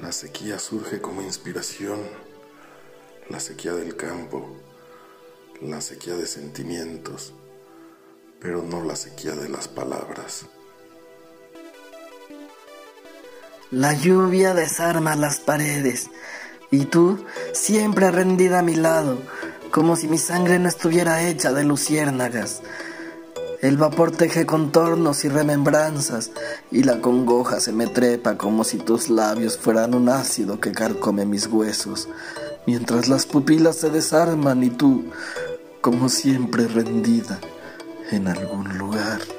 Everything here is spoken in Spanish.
La sequía surge como inspiración, la sequía del campo, la sequía de sentimientos, pero no la sequía de las palabras. La lluvia desarma las paredes y tú siempre rendida a mi lado, como si mi sangre no estuviera hecha de luciérnagas. El vapor teje contornos y remembranzas y la congoja se me trepa como si tus labios fueran un ácido que carcome mis huesos, mientras las pupilas se desarman y tú, como siempre rendida, en algún lugar.